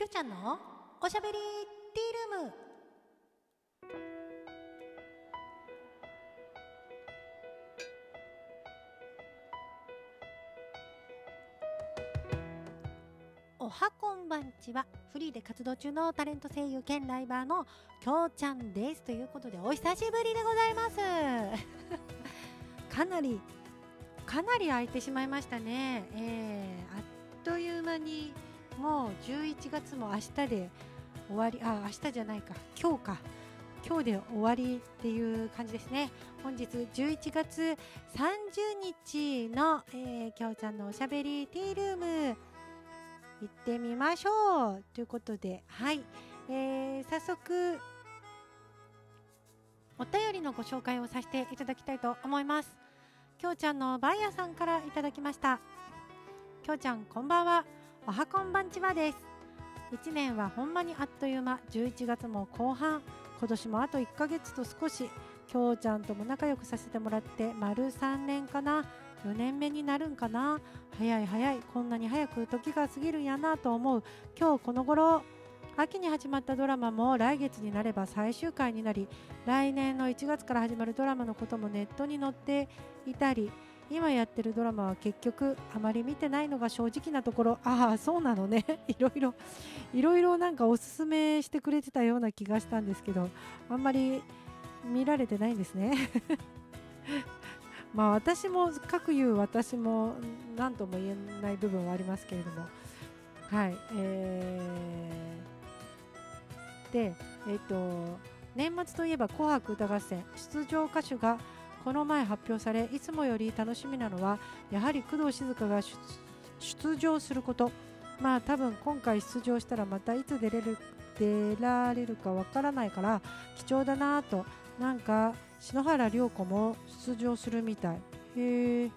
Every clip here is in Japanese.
きょちゃんのおしゃべりティールーム。おはこんばんちは。フリーで活動中のタレント声優兼ライバーのきょうちゃんです。ということでお久しぶりでございます。かなりかなり空いてしまいましたね、えー、あっという間にもう11月も明日で終わりあ明日じゃないか。今日か。今日で終わりっていう感じですね。本日11月30日の、えー、きょうちゃんのおしゃべりティールーム。行ってみましょう。ということではい、えー、早速お便りのご紹介をさせていただきたいと思います。きょうちゃんのバイヤーさんからいただきました。きょうちゃんこんばんは。おはこんばんちはです。1年はほんまにあっという間11月も後半今年もあと1ヶ月と少しきょうちゃんとも仲良くさせてもらって丸3年かな4年目になるんかな早い早いこんなに早く時が過ぎるんやなと思う今日この頃秋に始まったドラマも来月になれば最終回になり来年の1月から始まるドラマのこともネットに載っていたり今やってるドラマは結局あまり見てないのが正直なところ。ああそうなのね。いろいろいろいろなんかおすすめしてくれてたような気がしたんですけどあんまり見られてないんですね。まあ私も各言う私も何とも言えない部分はありますけれども。はいえー、でえっ、ー、と年末といえば「紅白歌合戦」出場歌手がこの前発表されいつもより楽しみなのはやはり工藤静香が出場すること。まあ多分今回出場したらまたいつ出れる出られるかわからないから貴重だなと。なんか篠原涼子も出場するみたい。へえ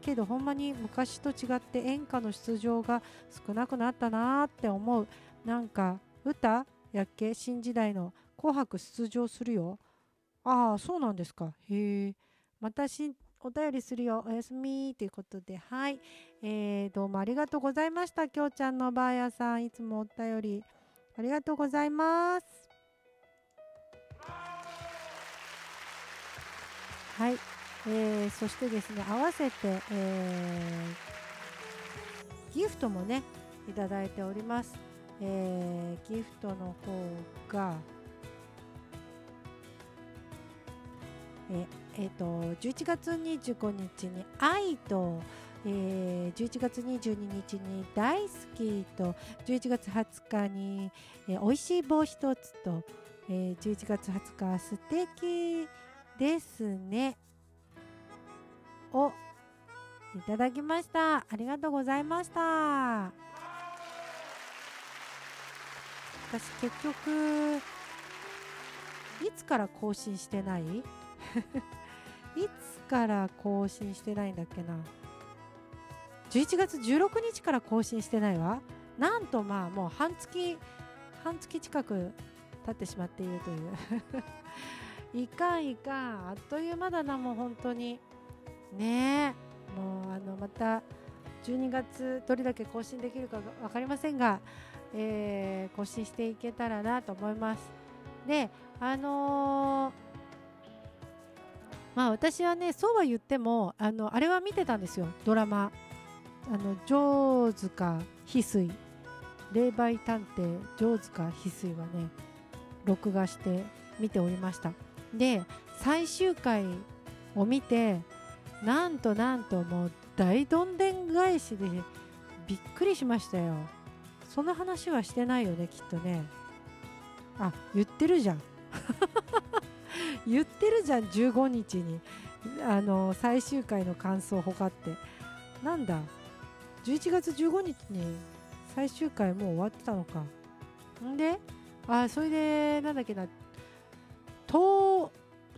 けどほんまに昔と違って演歌の出場が少なくなったなって思う。なんか歌？やっけ？新時代の「紅白」出場するよ。ああそうなんですか。へえまたしお便りするよ。おやすみということで。はい、えー、どうもありがとうございました。きょうちゃんのばあやさん。いつもお便りありがとうございます。はい、えー、そしてですね合わせて、えー、ギフトもねいただいております、えー、ギフトの方がええーと、11月25日に「愛と」えー、11月22日に「大好き」と11月20日に「えー、おいしい棒一つと」えー、11月20日は「素敵ですね。をいただきました。ありがとうございました。私結局いつから更新してない？いつから更新してないんだっけな？11月16日から更新してないわ。なんとまあもう半月半月近く経ってしまっているという。いかんいかん。あっという間だなもう本当に。ねえ。もうあのまた12月どれだけ更新できるか分かりませんが、えー、更新していけたらなと思います。であのー、まあ私はねそうは言ってもあのあれは見てたんですよ。ドラマ。あの城塚翡翠。霊媒探偵城塚翡翠はね録画して見ておりました。で最終回を見てなんとなんともう大どんでん返しでびっくりしましたよ。その話はしてないよねきっとね。あ言ってるじゃん。言ってるじゃん15日に。あの最終回の感想ほかって。なんだ？11月15日に最終回もう終わってたのか。んで？あそれでなんだっけな。登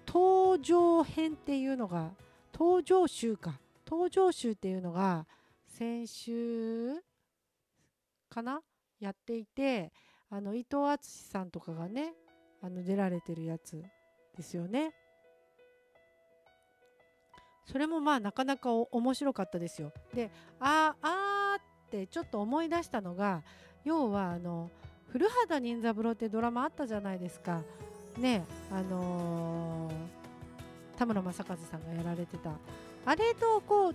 登場編っていうのが登場集か。登場集っていうのが先週かな？やっていてあの伊藤淳さんとかがねあの出られてるやつ。ですよね。それもまあなかなか面白かったですよ。でああってちょっと思い出したのが要はあの古畑任三郎ってドラマあったじゃないですかねあのー、田村正和さんがやられてたあれとこう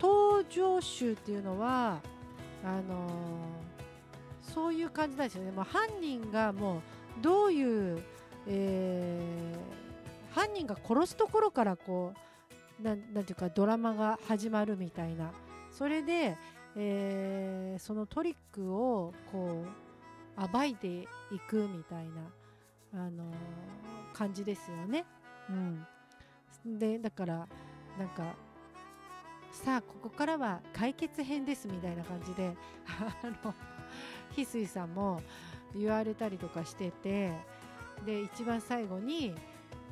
登場集っていうのはあのー、そういう感じなんですよね、まあ、犯人がもうどういう、えー、犯人が殺すところからこうなんなんていうかドラマが始まるみたいなそれで、えー、そのトリックをこう暴いていくみたいな、あのー、感じですよね。うん、でだからなんかさあここからは解決編ですみたいな感じで翡翠さんも言われたりとかしててで一番最後に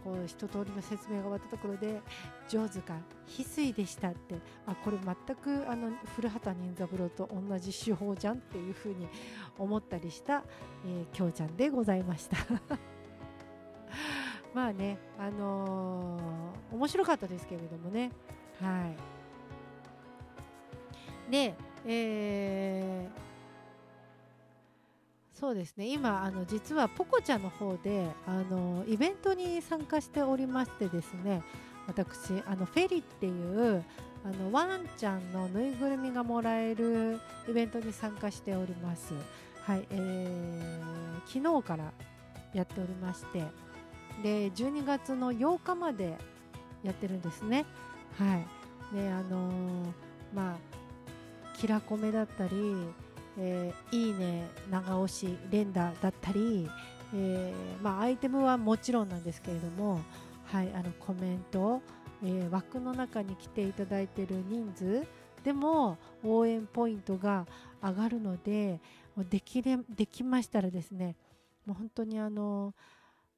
こう一通りの説明が終わったところで「上手が翡翠でした」ってあこれ全くあの古畑任三郎と同じ手法じゃんっていうふうに思ったりした、えー、きょうちゃんでございました。まあねあのー、面白かったですけれどもね。はい。で、えー、そうですね今あの実はポコちゃんの方であのイベントに参加しておりましてですね私あのフェリっていうあのワンちゃんのぬいぐるみがもらえるイベントに参加しております。はい、えー、昨日からやっておりましてで12月の8日までやってるんですね。はい、であのー、まあキラコメだったり、えー、いいね長押し連打だったり、えー、まあ、アイテムはもちろんなんですけれども、はい、あのコメント、えー、枠の中に来ていただいている人数でも応援ポイントが上がるのでできれできましたらですねもう本当にあの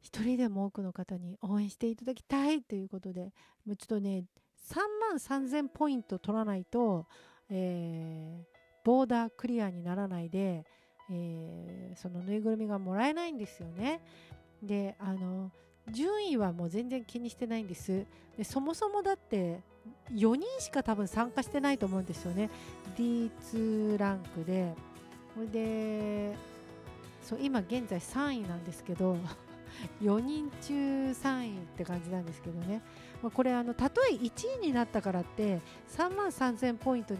一人でも多くの方に応援していただきたいということでもうちょっとね3万3000ポイント取らないとえー、ボーダークリアにならないで、えー、そのぬいぐるみがもらえないんですよね。であの順位はもう全然気にしてないんです。でそもそもだって4人しか多分参加してないと思うんですよね。D2 ランクで。これでそう今現在3位なんですけど 4人中3位って感じなんですけどね。まあ、これあのたとえ1位になったからって3万3000ポイントに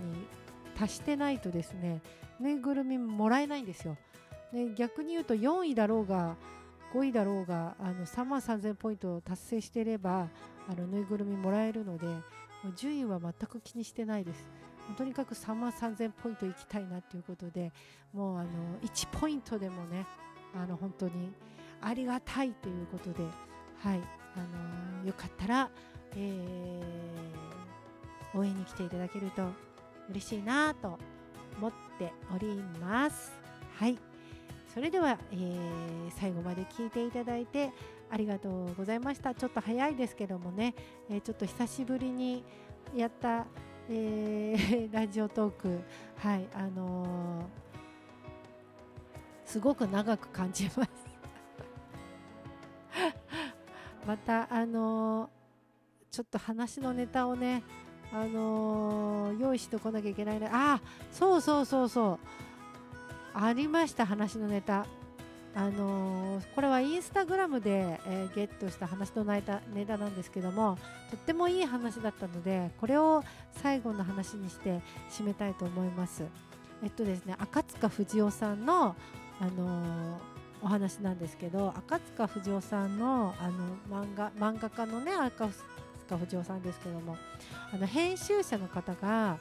達してないとですねぬいぐるみもらえないんですよ。で逆に言うと4位だろうが5位だろうがあの3万3000ポイントを達成していればあのぬいぐるみもらえるので順位は全く気にしてないです。とにかく3万3000ポイントいきたいなということでもうあの1ポイントでもねあの本当にありがたいということではい、あの、よかったら、えー、応援に来ていただけると嬉しいなと思っております。はい、それでは、えー、最後まで聞いていただいてありがとうございました。ちょっと早いですけどもね、えー、ちょっと久しぶりにやった、えー、ラジオトーク、はい、あのすごく長く感じます。またあの、ちょっと話のネタをねあのー、用意してこなきゃいけないね。あそうそうそうそう。ありました話のネタ。あのー、これはインスタグラムで、えゲットした話のネタネタなんですけどもとってもいい話だったのでこれを最後の話にして締めたいと思います。えっとですね赤塚不二夫さんのあのお話なんですけど赤塚不二夫さんのあの漫画漫画家のね赤塚不二夫さんですけどもあの編集者の方が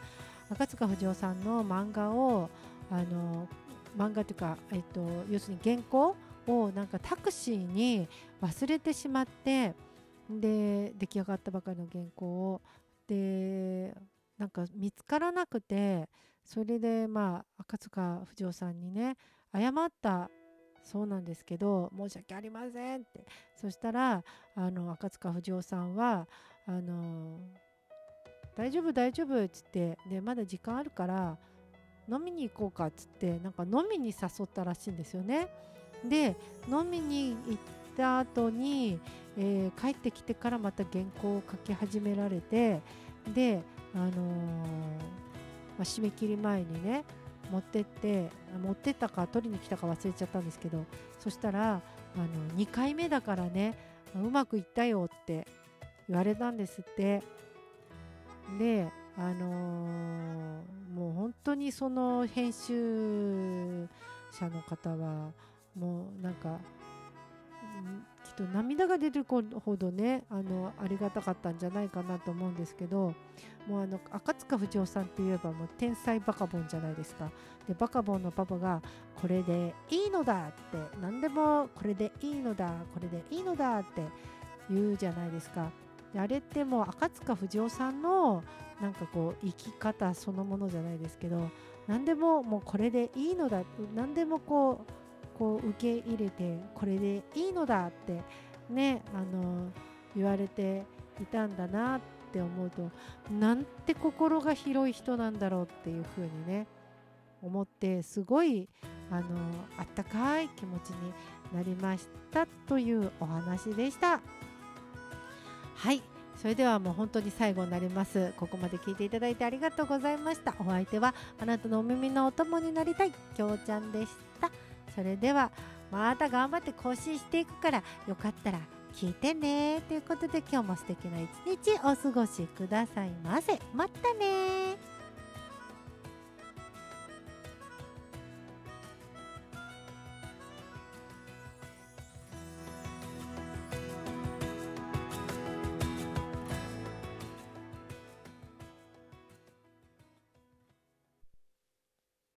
赤塚不二夫さんの漫画をあの漫画というか、えっと、要するに原稿をなんかタクシーに忘れてしまってで出来上がったばかりの原稿をでなんか見つからなくてそれでまあ赤塚不二夫さんにね謝ったそうなんですけど申し訳ありませんって。そしたらあの赤塚不二夫さんはあの大丈夫大丈夫っつってでまだ時間あるから飲みに行こうかっつってなんか飲みに誘ったらしいんですよね。で飲みに行った後に、えー、帰ってきてからまた原稿を書き始められてであのー、まあ、締め切り前にね持ってって持ってったか取りに来たか忘れちゃったんですけどそしたらあの2回目だからねうまくいったよって言われたんですって。であのー、もう本当にその編集者の方はもうなんかと涙が出るほどねあのありがたかったんじゃないかなと思うんですけどもうあの赤塚不二夫さんって言えばもう天才バカボンじゃないですか。でバカボンのパパがこれでいいのだって何でもこれでいいのだこれでいいのだって言うじゃないですか。であれってもう赤塚不二夫さんのなんかこう生き方そのものじゃないですけど何でももうこれでいいのだ何でもこうこう受け入れてこれでいいのだってねあの言われていたんだなって思うとなんて心が広い人なんだろうっていうふうにね思ってすごいあのあったかい気持ちになりましたというお話でした。はい。それではもう本当に最後になります。ここまで聞いていただいてありがとうございました。お相手はあなたのお耳のお供になりたいきょうちゃんでした。それではまた頑張って更新していくからよかったら聞いてね。ということで今日も素敵な一日お過ごしくださいませ。またね